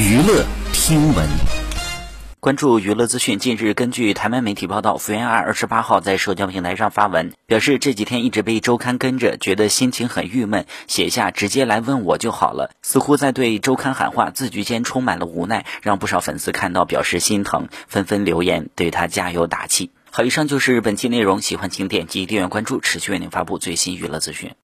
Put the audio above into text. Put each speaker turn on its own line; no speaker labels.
娱乐听闻。
关注娱乐资讯。近日，根据台湾媒体报道，福原爱二十八号在社交平台上发文，表示这几天一直被周刊跟着，觉得心情很郁闷，写下直接来问我就好了，似乎在对周刊喊话，字句间充满了无奈，让不少粉丝看到表示心疼，纷纷留言对他加油打气。好，以上就是本期内容，喜欢请点击订阅关注，持续为您发布最新娱乐资讯。